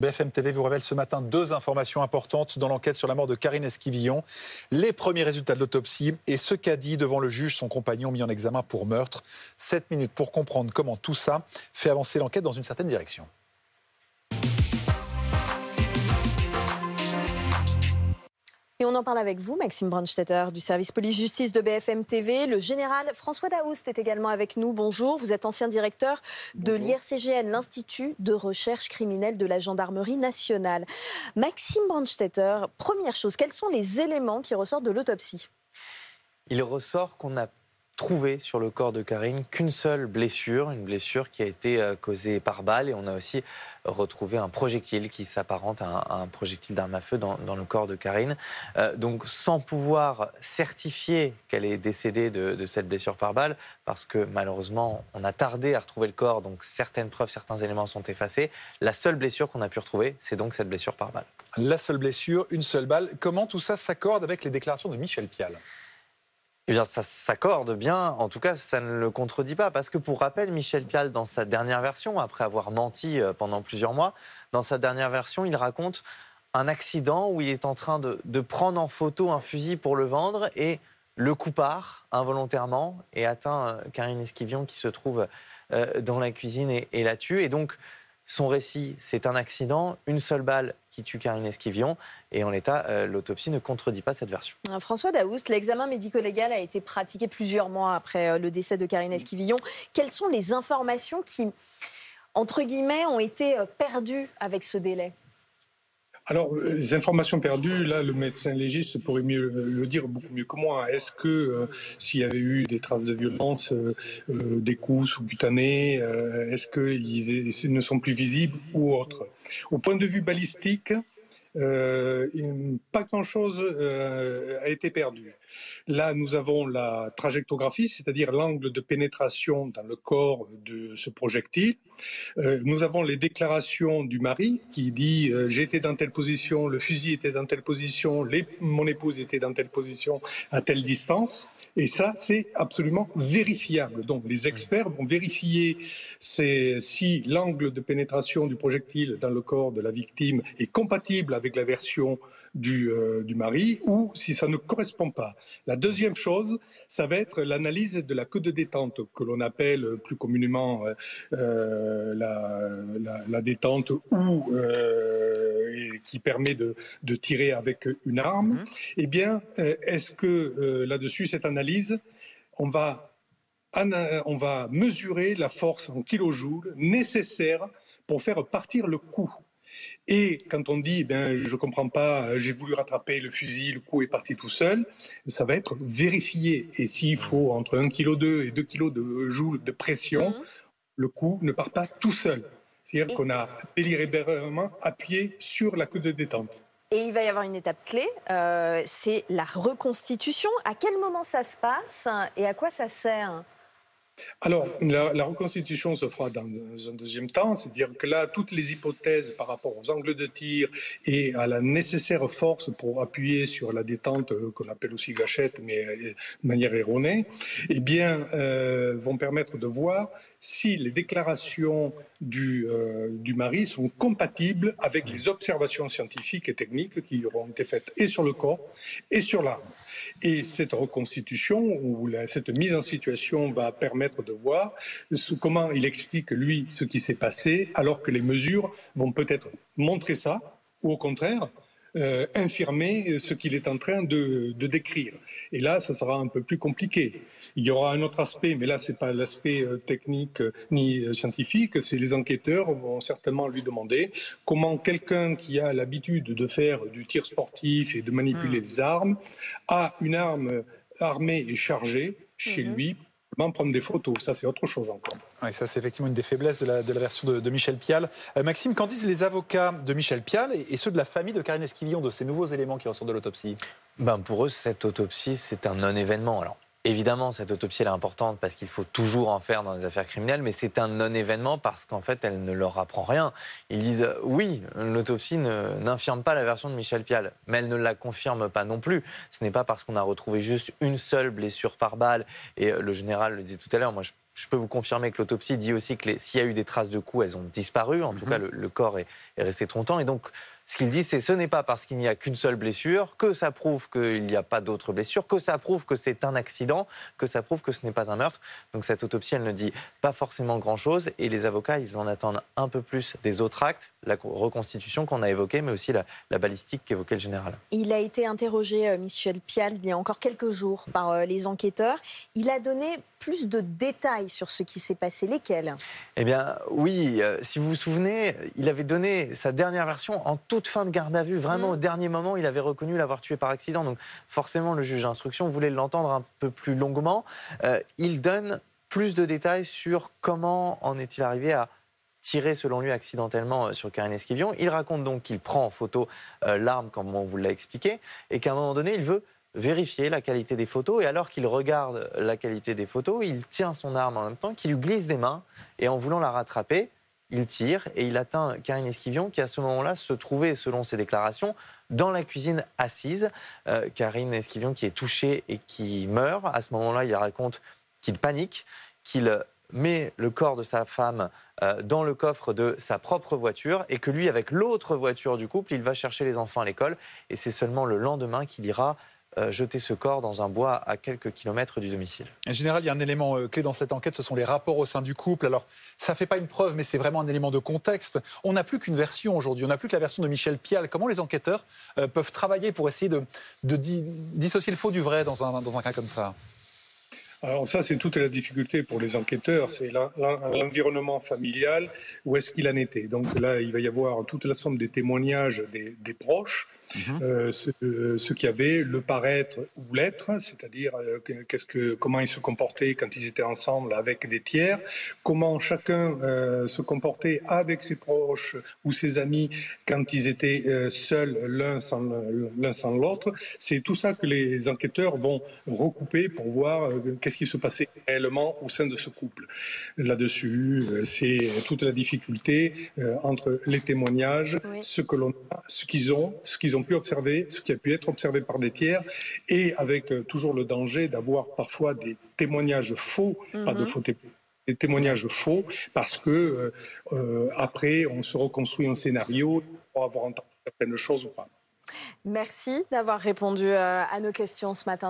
BFM TV vous révèle ce matin deux informations importantes dans l'enquête sur la mort de Karine Esquivillon. Les premiers résultats de l'autopsie et ce qu'a dit devant le juge son compagnon mis en examen pour meurtre. Sept minutes pour comprendre comment tout ça fait avancer l'enquête dans une certaine direction. On en parle avec vous, Maxime Brandstetter, du service police-justice de BFM TV. Le général François Daoust est également avec nous. Bonjour. Vous êtes ancien directeur de l'IRCGN, l'Institut de recherche criminelle de la gendarmerie nationale. Maxime Brandstetter, première chose, quels sont les éléments qui ressortent de l'autopsie? Il ressort qu'on a trouvé sur le corps de Karine qu'une seule blessure, une blessure qui a été euh, causée par balle. Et on a aussi retrouvé un projectile qui s'apparente à, un projectile d'arme à feu dans, le corps de Karine. Euh, donc sans pouvoir certifier qu'elle est décédée de, cette blessure par balle, parce que malheureusement on a tardé à retrouver le corps, donc certaines preuves, certains éléments sont effacés. La seule blessure qu'on a pu retrouver, c'est donc cette blessure par balle. La seule blessure, une seule balle. Comment tout ça s'accorde avec les déclarations de Michel Pial? Eh bien, ça s'accorde bien. En tout cas, ça ne le contredit pas. Parce que, pour rappel, Michel Pial, dans sa dernière version, après avoir menti euh, pendant plusieurs mois, dans sa dernière version, il raconte un accident où il est en train de, prendre en photo un fusil pour le vendre et le coup part involontairement et atteint euh, Karine Esquivion qui se trouve euh, dans la cuisine et, et la tue. Et donc, son récit, c'est un accident, une seule balle qui tue Karine Esquivion. Et en l'état, euh, l'autopsie ne contredit pas cette version. Euh, François Daoust, l'examen médico-légal a été pratiqué plusieurs mois après euh, le décès de Karine Esquivillon. Quelles sont les informations qui, entre guillemets, ont été perdues avec ce délai? Alors, les informations perdues, là, le médecin légiste pourrait mieux le dire beaucoup mieux que moi. Est-ce que s'il y avait eu des traces de violence, des coups sous-cutanés, est-ce qu'ils ne sont plus visibles ou autres? Au point de vue balistique, euh, pas grand-chose euh, a été perdu. Là, nous avons la trajectographie, c'est-à-dire l'angle de pénétration dans le corps de ce projectile. Euh, nous avons les déclarations du mari qui dit j'étais dans telle position, le fusil était dans telle position, mon épouse était dans telle position, à telle distance. Et ça, c'est absolument vérifiable. Donc, les experts vont vérifier si l'angle de pénétration du projectile dans le corps de la victime est compatible avec la version du, euh, du, mari ou si ça ne correspond pas. La deuxième chose, ça va être l'analyse de la queue de détente que l'on appelle plus communément euh, euh la, la, la, détente ou euh, qui permet de, de, tirer avec une arme. Mm-hmm. Eh bien, est-ce que là-dessus, cette analyse, on va, on va mesurer la force en kilojoules nécessaire pour faire partir le coup? Et quand on dit, ben, je ne comprends pas, j'ai voulu rattraper le fusil, le coup est parti tout seul, ça va être vérifié. Et s'il faut entre 1,2 kg et 2 kg de joules de pression, mhm. le coup ne part pas tout seul. C'est-à-dire qu'on a délibérément appuyé sur la queue de détente. Et il va y avoir une étape clé, euh, c'est la reconstitution. À quel moment ça se passe et à quoi ça sert? Alors, la, reconstitution se fera dans un deuxième temps, c'est-à-dire que là, toutes les hypothèses par rapport aux angles de tir et à la nécessaire force pour appuyer sur la détente euh, qu'on appelle aussi gâchette, mais euh, de manière erronée, eh bien, euh, vont permettre de voir si les déclarations du, du mari sont compatibles avec les observations scientifiques et techniques qui auront été faites et sur le corps et sur l'arme. Et cette reconstitution ou cette mise en situation va permettre de voir comment il explique, lui, ce qui s'est passé, alors que les mesures vont peut-être montrer ça, ou au contraire, euh, infirmer ce qu'il est en train de, décrire. Et là, ça sera un peu plus compliqué. Il y aura un autre aspect, mais là, ce n'est pas l'aspect euh, technique euh, ni scientifique, c'est les enquêteurs vont certainement lui demander comment quelqu'un qui a l'habitude de faire du tir sportif et de manipuler hmm. les armes a une arme armée et chargée chez hmm. lui prendre des photos. Ça, c'est autre chose encore. Oui, ça, c'est effectivement une des faiblesses de la, version de, Michel Pial. Euh, Maxime, qu'en disent les avocats de Michel Pial et, ceux de la famille de Karine Esquivillon de ces nouveaux éléments qui ressortent de l'autopsie? Ben, Pour eux, cette autopsie, c'est un non-événement. Alors, Évidemment, cette autopsie est importante parce qu'il faut toujours en faire dans les affaires criminelles, mais c'est un non-événement parce qu'en fait, elle ne leur apprend rien. Ils disent oui, l'autopsie n'infirme pas la version de Michel Pial, mais elle ne la confirme pas non plus. Ce n'est pas parce qu'on a retrouvé juste une seule blessure par balle, et le général le disait tout à l'heure, moi je je peux vous confirmer que l'autopsie dit aussi que s'il y a eu des traces de coups, elles ont disparu. En tout mhm. cas, le, corps est, est resté trop longtemps. Et donc, ce qu'il dit, c'est ce n'est pas parce qu'il n'y a qu'une seule blessure que ça prouve qu'il n'y a pas d'autres blessures, que ça prouve que c'est un accident, que ça prouve que ce n'est pas un meurtre. Donc cette autopsie, elle ne dit pas forcément grand-chose et les avocats, ils en attendent un peu plus des autres actes, la reconstitution qu'on a évoquée, mais aussi la, balistique qu'évoquait le général. Il a été interrogé, euh, Michel Pial, il y a encore quelques jours par euh, les enquêteurs. Il a donné plus de détails sur ce qui s'est passé. Lesquels? Eh bien, oui. Euh, si vous vous souvenez, il avait donné sa dernière version en toute fin de garde à vue. Vraiment, mm. au dernier moment, il avait reconnu l'avoir tué par accident. Donc, forcément, le juge d'instruction voulait l'entendre un peu plus longuement. Euh, il donne plus de détails sur comment en est-il arrivé à tirer, selon lui, accidentellement euh, sur Karine Esquivion. Il raconte donc qu'il prend en photo l'arme, comme on vous l'a expliqué, et qu'à un moment donné, il veut vérifier la qualité des photos. Et alors qu'il regarde la qualité des photos, il tient son arme en même temps, qui lui glisse des mains. Et en voulant la rattraper, il tire et il atteint Karine Esquivion, qui à ce moment-là se trouvait, selon ses déclarations, dans la cuisine assise. Euh, Karine Esquivion qui est touchée et qui meurt. À ce moment-là, il raconte qu'il panique, qu'il met le corps de sa femme euh, dans le coffre de sa propre voiture et que lui, avec l'autre voiture du couple, il va chercher les enfants à l'école. Et c'est seulement le lendemain qu'il ira jeter ce corps dans un bois à quelques kilomètres du domicile. En général, il y a un élément euh, clé dans cette enquête, ce sont les rapports au sein du couple. Alors, ça ne fait pas une preuve, mais c'est vraiment un élément de contexte. On n'a plus qu'une version aujourd'hui, on n'a plus que la version de Michel Pial. Comment les enquêteurs euh, peuvent travailler pour essayer de, dissocier le faux du vrai dans un, dans un cas comme ça? Alors ça, c'est toute la difficulté pour les enquêteurs, c'est l'environnement familial, où est-ce qu'il en était? Donc là, il va y avoir toute la somme des témoignages des proches, Mhm. Euh, ce, ce qui avait le paraître ou l'être, c'est-à-dire euh, qu'est-ce que, comment ils se comportaient quand ils étaient ensemble avec des tiers, comment chacun euh, se comportait avec ses proches ou ses amis quand ils étaient seuls l'un sans l'un sans l'autre. C'est tout ça que les enquêteurs vont recouper pour voir qu'est-ce qui se passait réellement au sein de ce couple. Là-dessus, c'est toute la difficulté entre les témoignages, ce que l'on ce qu'ils ont, ce qu'ils ont pu observer, ce qui a pu être observé par des tiers, et avec euh, toujours le danger d'avoir parfois des témoignages faux, pas de mhm. faux des témoignages faux, parce que euh, euh, après, on se reconstruit un scénario pour avoir entendu certaines choses ou pas. Merci d'avoir répondu à nos questions ce matin.